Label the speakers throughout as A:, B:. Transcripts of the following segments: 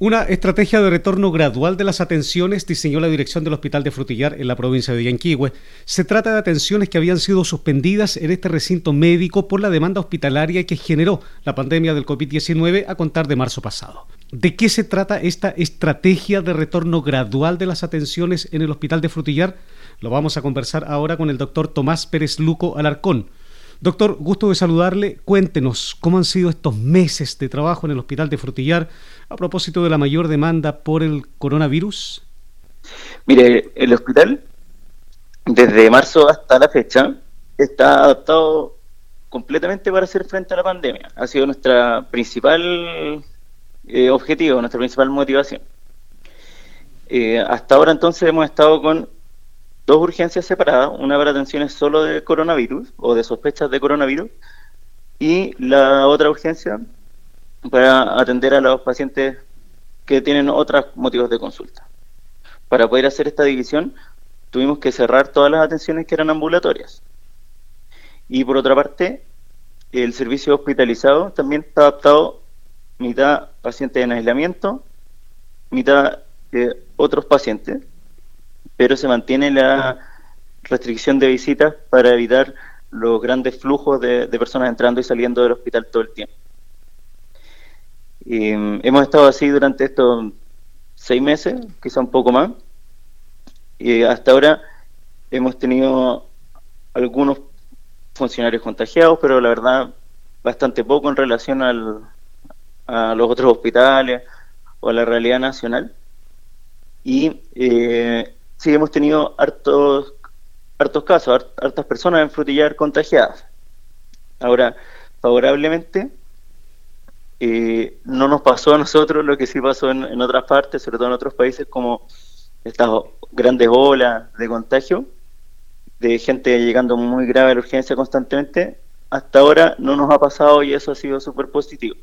A: Una estrategia de retorno gradual de las atenciones diseñó la dirección del Hospital de Frutillar en la provincia de Yanquihue. Se trata de atenciones que habían sido suspendidas en este recinto médico por la demanda hospitalaria que generó la pandemia del COVID-19 a contar de marzo pasado. ¿De qué se trata esta estrategia de retorno gradual de las atenciones en el Hospital de Frutillar? Lo vamos a conversar ahora con el doctor Tomás Pérez Luco Alarcón. Doctor, gusto de saludarle. Cuéntenos cómo han sido estos meses de trabajo en el Hospital de Frutillar a propósito de la mayor demanda por el coronavirus.
B: Mire, el hospital, desde marzo hasta la fecha, está adaptado completamente para hacer frente a la pandemia. Ha sido nuestra principal eh, objetivo, nuestra principal motivación. Eh, hasta ahora entonces hemos estado con dos urgencias separadas, una para atenciones solo de coronavirus o de sospechas de coronavirus y la otra urgencia para atender a los pacientes que tienen otros motivos de consulta. Para poder hacer esta división tuvimos que cerrar todas las atenciones que eran ambulatorias. Y por otra parte, el servicio hospitalizado también está adaptado mitad pacientes en aislamiento, mitad eh, otros pacientes pero se mantiene la restricción de visitas para evitar los grandes flujos de, personas entrando y saliendo del hospital todo el tiempo. Mm, hemos estado así durante estos seis meses, quizá un poco más, y hasta ahora hemos tenido algunos funcionarios contagiados, pero la verdad bastante poco en relación al, a los otros hospitales o a la realidad nacional. Y eh, sí hemos tenido hartos, hartos casos, hartas personas en frutillar contagiadas. Ahora, favorablemente, eh, no nos pasó a nosotros lo que sí pasó en, otras partes, sobre todo en otros países, como estas grandes olas de contagio, de gente llegando muy grave a la urgencia constantemente. Hasta ahora no nos ha pasado y eso ha sido súper positivo.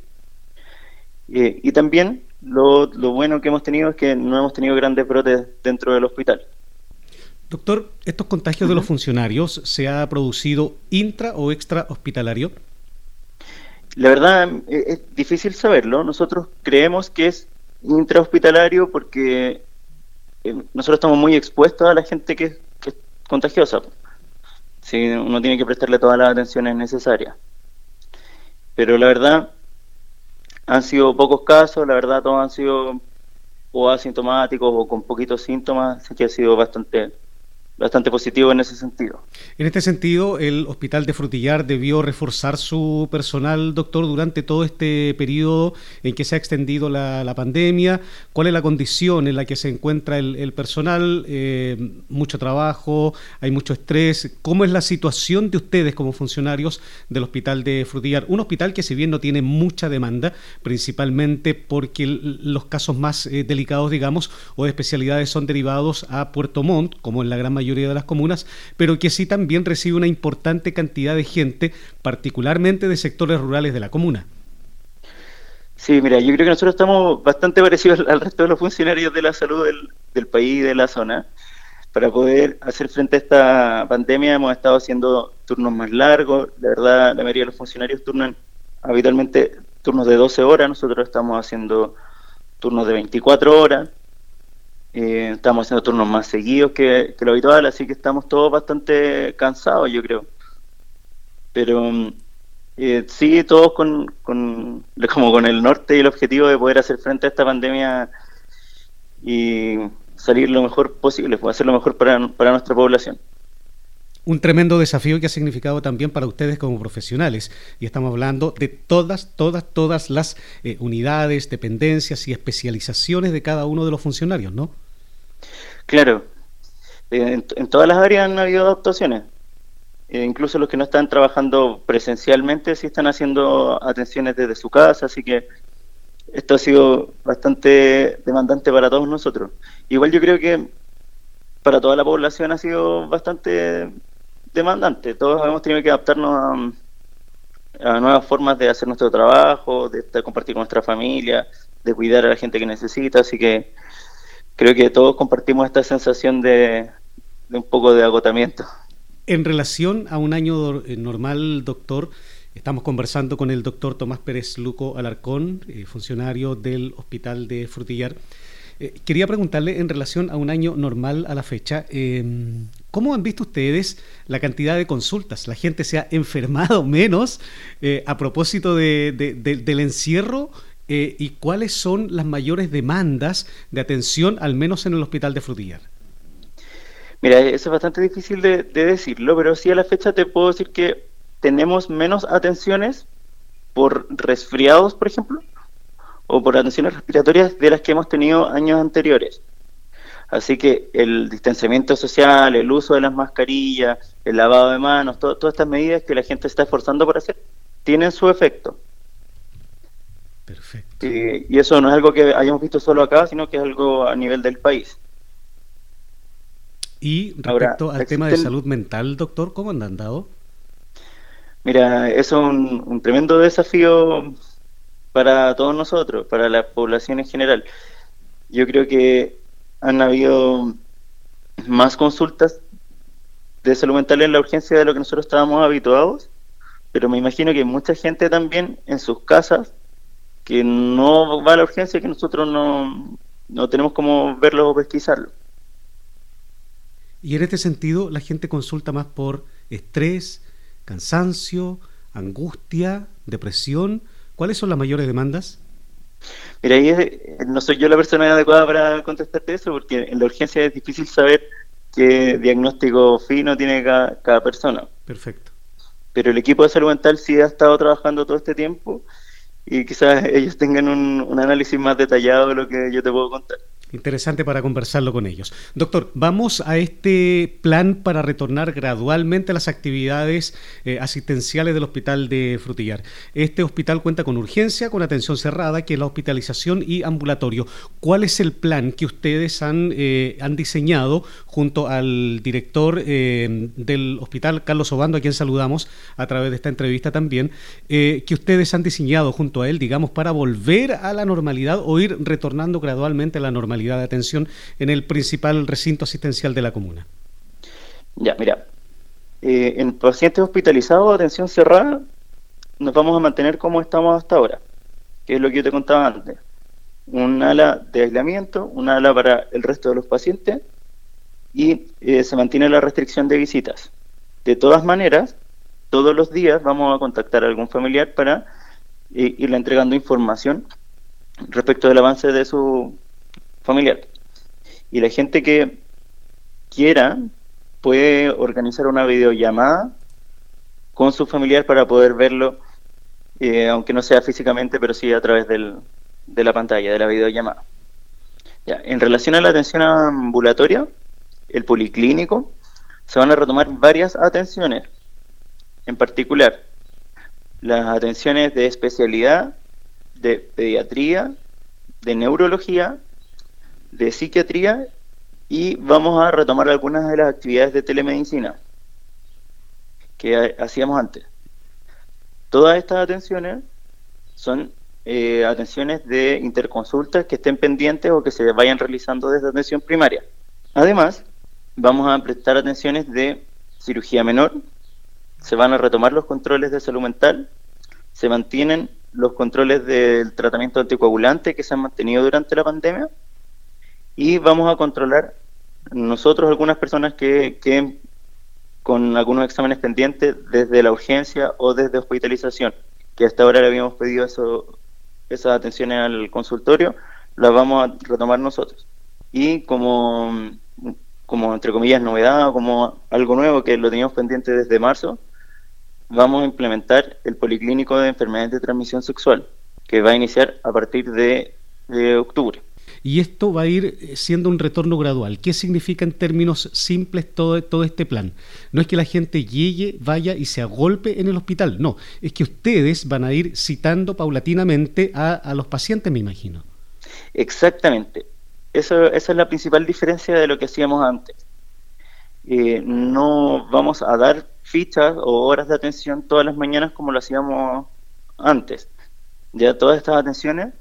B: Eh, y también lo, bueno que hemos tenido es que no hemos tenido grandes brotes dentro del hospital.
A: Doctor, ¿estos contagios de los funcionarios se ha producido intra o extra hospitalario?
B: La verdad eh, es difícil saberlo. Nosotros creemos que es intrahospitalario porque eh, nosotros estamos muy expuestos a la gente que, que es contagiosa. Sí, uno tiene que prestarle todas las atenciones necesarias. Pero la verdad, han sido pocos casos, la verdad todos han sido o asintomáticos o con poquitos síntomas, así que ha sido bastante bastante positivo en ese sentido.
A: En este sentido, el Hospital de Frutillar debió reforzar su personal, doctor, durante todo este periodo en que se ha extendido la, pandemia. ¿Cuál es la condición en la que se encuentra el, personal? Eh, mucho trabajo, hay mucho estrés. ¿Cómo es la situación de ustedes como funcionarios del Hospital de Frutillar? Un hospital que si bien no tiene mucha demanda, principalmente porque los casos más eh, delicados, digamos, o de especialidades son derivados a Puerto Montt, como en la gran mayoría mayoría de las comunas, pero que sí también recibe una importante cantidad de gente, particularmente de sectores rurales de la comuna.
B: Sí, mira, yo creo que nosotros estamos bastante parecidos al resto de los funcionarios de la salud del, país y de la zona. Para poder hacer frente a esta pandemia hemos estado haciendo turnos más largos. De verdad, la mayoría de los funcionarios turnan habitualmente turnos de 12 horas. Nosotros estamos haciendo turnos de 24 horas. Eh, estamos haciendo turnos más seguidos que, lo habitual, así que estamos todos bastante cansados, yo creo. Pero eh, sí, todos con, con, como con el norte y el objetivo de poder hacer frente a esta pandemia y salir lo mejor posible, pues, hacer lo mejor para, para nuestra población
A: un tremendo desafío que ha significado también para ustedes como profesionales. Y estamos hablando de todas, todas, todas las eh, unidades, dependencias y especializaciones de cada uno de los funcionarios, ¿no?
B: Claro, eh, en, todas las áreas han habido adaptaciones. Eh, incluso los que no están trabajando presencialmente sí están haciendo atenciones desde su casa, así que esto ha sido bastante demandante para todos nosotros. Igual yo creo que para toda la población ha sido bastante demandante. Todos hemos tenido que adaptarnos a, nuevas formas de hacer nuestro trabajo, de, de compartir con nuestra familia, de cuidar a la gente que necesita, así que creo que todos compartimos esta sensación de, un poco de agotamiento.
A: En relación a un año eh, normal, doctor, Estamos conversando con el doctor Tomás Pérez Luco Alarcón, eh, funcionario del Hospital de Frutillar. Eh, quería preguntarle en relación a un año normal a la fecha, em, ¿cómo han visto ustedes la cantidad de consultas? ¿La gente se ha enfermado menos a propósito del encierro? ¿Y cuáles son las mayores demandas de atención, al menos en el Hospital de Frutillar?
B: Mira, eso es bastante difícil de, decirlo, pero sí a la fecha te puedo decir que tenemos menos atenciones por resfriados, por ejemplo, o por atenciones respiratorias de las que hemos tenido años anteriores. Así que el distanciamiento social, el uso de las mascarillas, el lavado de manos, todas estas medidas que la gente está esforzando por hacer, tienen su efecto. Perfecto. y eso no es algo que hayamos visto solo acá, sino que es algo a nivel del país.
A: Y respecto al tema de salud mental, doctor, ¿cómo han andado?
B: Mira, es un, un tremendo desafío para todos nosotros, para la población en general. Yo creo que han habido más consultas de salud mental en la urgencia de lo que nosotros estábamos habituados, pero me imagino que mucha gente también en sus casas que no va a la urgencia que nosotros no, no tenemos como verlo o pesquisarlo.
A: Y en este sentido, la gente consulta más por estrés, cansancio, angustia, depresión. ¿Cuáles son las mayores demandas?
B: Mira, ahí no soy yo la persona adecuada para contestarte eso, porque en la urgencia es difícil saber qué diagnóstico fino tiene cada, persona.
A: Perfecto.
B: Pero el equipo de salud mental sí ha estado trabajando todo este tiempo y quizás ellos tengan un análisis más detallado de lo que yo te puedo contar.
A: Interesante para conversarlo con ellos. Doctor, vamos a este plan para retornar gradualmente a las actividades eh, asistenciales del Hospital de Frutillar. Este hospital cuenta con urgencia, con atención cerrada, que es la hospitalización y ambulatorio. ¿Cuál es el plan que ustedes han, eh, han diseñado junto al director eh, del hospital, Carlos Obando, a quien saludamos a través de esta entrevista también, que ustedes han diseñado junto a él, digamos, para volver a la normalidad o ir retornando gradualmente a la normalidad? De atención en el principal recinto asistencial de la comuna?
B: Ya, mira, eh, en pacientes hospitalizados, atención cerrada, nos vamos a mantener como estamos hasta ahora, que es lo que yo te contaba antes. Un ala de aislamiento, un ala para el resto de los pacientes y eh, se mantiene la restricción de visitas. De todas maneras, todos los días vamos a contactar a algún familiar para eh, irle entregando información respecto del avance de su familiar. Y la gente que quiera puede organizar una videollamada con su familiar para poder verlo, eh, aunque no sea físicamente, pero sí a través del, de la pantalla, de la videollamada. Ya, en relación a la atención ambulatoria, el policlínico, se van a retomar varias atenciones, en particular las atenciones de especialidad, de pediatría, de neurología de psiquiatría y vamos a retomar algunas de las actividades de telemedicina que hacíamos antes. Todas estas atenciones son eh, atenciones de interconsultas que estén pendientes o que se vayan realizando desde atención primaria. Además, vamos a prestar atenciones de cirugía menor, se van a retomar los controles de salud mental, se mantienen los controles del tratamiento anticoagulante que se han mantenido durante la pandemia y vamos a controlar nosotros algunas personas que queden con algunos exámenes pendientes desde la urgencia o desde hospitalización, que hasta ahora le habíamos pedido eso, esas atenciones al consultorio, las vamos a retomar nosotros. Y como, como entre comillas novedad, como algo nuevo que lo teníamos pendiente desde marzo, vamos a implementar el policlínico de enfermedades de transmisión sexual, que va a iniciar a partir de octubre
A: y esto va a ir eh, siendo un retorno gradual. ¿Qué significa en términos simples todo, todo este plan? No es que la gente llegue, vaya y se agolpe en el hospital, no, es que ustedes van a ir citando paulatinamente a, los pacientes, me imagino.
B: Exactamente. Eso, esa es la principal diferencia de lo que hacíamos antes. Eh, no vamos a dar fichas o horas de atención todas las mañanas como lo hacíamos antes. Ya todas estas atenciones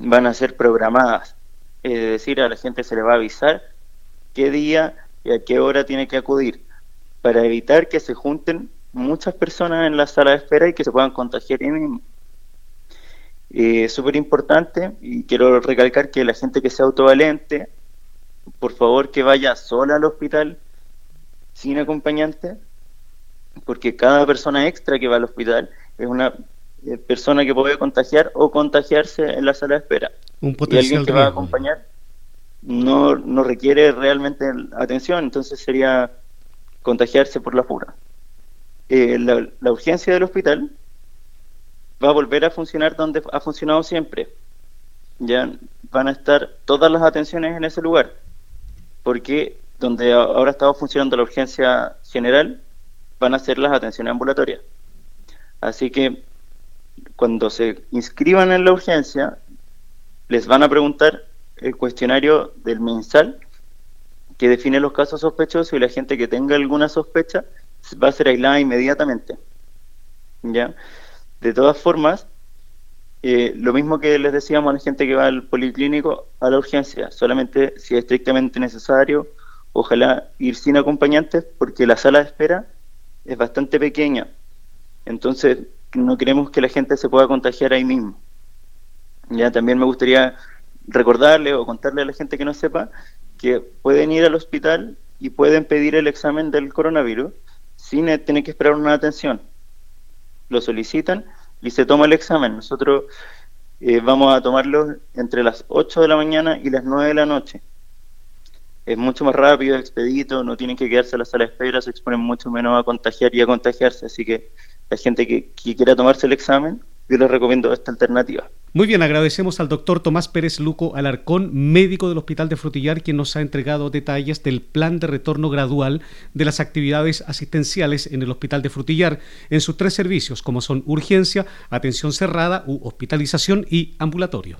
B: van a ser programadas. Es decir, a la gente se le va a avisar qué día y a qué hora tiene que acudir, para evitar que se junten muchas personas en la sala de espera y que se puedan contagiar ahí mismo. Es eh, súper importante y quiero recalcar que la gente que sea autovalente, por favor que vaya sola al hospital sin acompañante, porque cada persona extra que va al hospital es una eh, persona que puede contagiar o contagiarse en la sala de espera.
A: Un potencial
B: y alguien que va a acompañar no, no requiere realmente atención, entonces sería contagiarse por la fura. Eh, la, urgencia del hospital va a volver a funcionar donde ha funcionado siempre. Ya van a estar todas las atenciones en ese lugar, porque donde ahora estaba funcionando la urgencia general, van a ser las atenciones ambulatorias. Así que cuando se inscriban en la urgencia, les van a preguntar el cuestionario del mensal que define los casos sospechosos y la gente que tenga alguna sospecha va a ser aislada inmediatamente. ¿Ya? De todas formas, eh, lo mismo que les decíamos a la gente que va al policlínico, a la urgencia, solamente si es estrictamente necesario, ojalá ir sin acompañantes, porque la sala de espera es bastante pequeña. Entonces, no queremos que la gente se pueda contagiar ahí mismo. Ya también me gustaría recordarle o contarle a la gente que no sepa que pueden ir al hospital y pueden pedir el examen del coronavirus sin tener que esperar una atención. Lo solicitan y se toma el examen. Nosotros eh, vamos a tomarlo entre las 8 de la mañana y las 9 de la noche. Es mucho más rápido, expedito, no tienen que quedarse en la sala de espera, se exponen mucho menos a contagiar y a contagiarse. Así que la gente que quiera tomarse el examen yo les recomiendo esta alternativa.
A: Muy bien, agradecemos al doctor Tomás Pérez Luco Alarcón, médico del Hospital de Frutillar, quien nos ha entregado detalles del plan de retorno gradual de las actividades asistenciales en el Hospital de Frutillar en sus tres servicios, como son urgencia, atención cerrada u hospitalización y ambulatorio.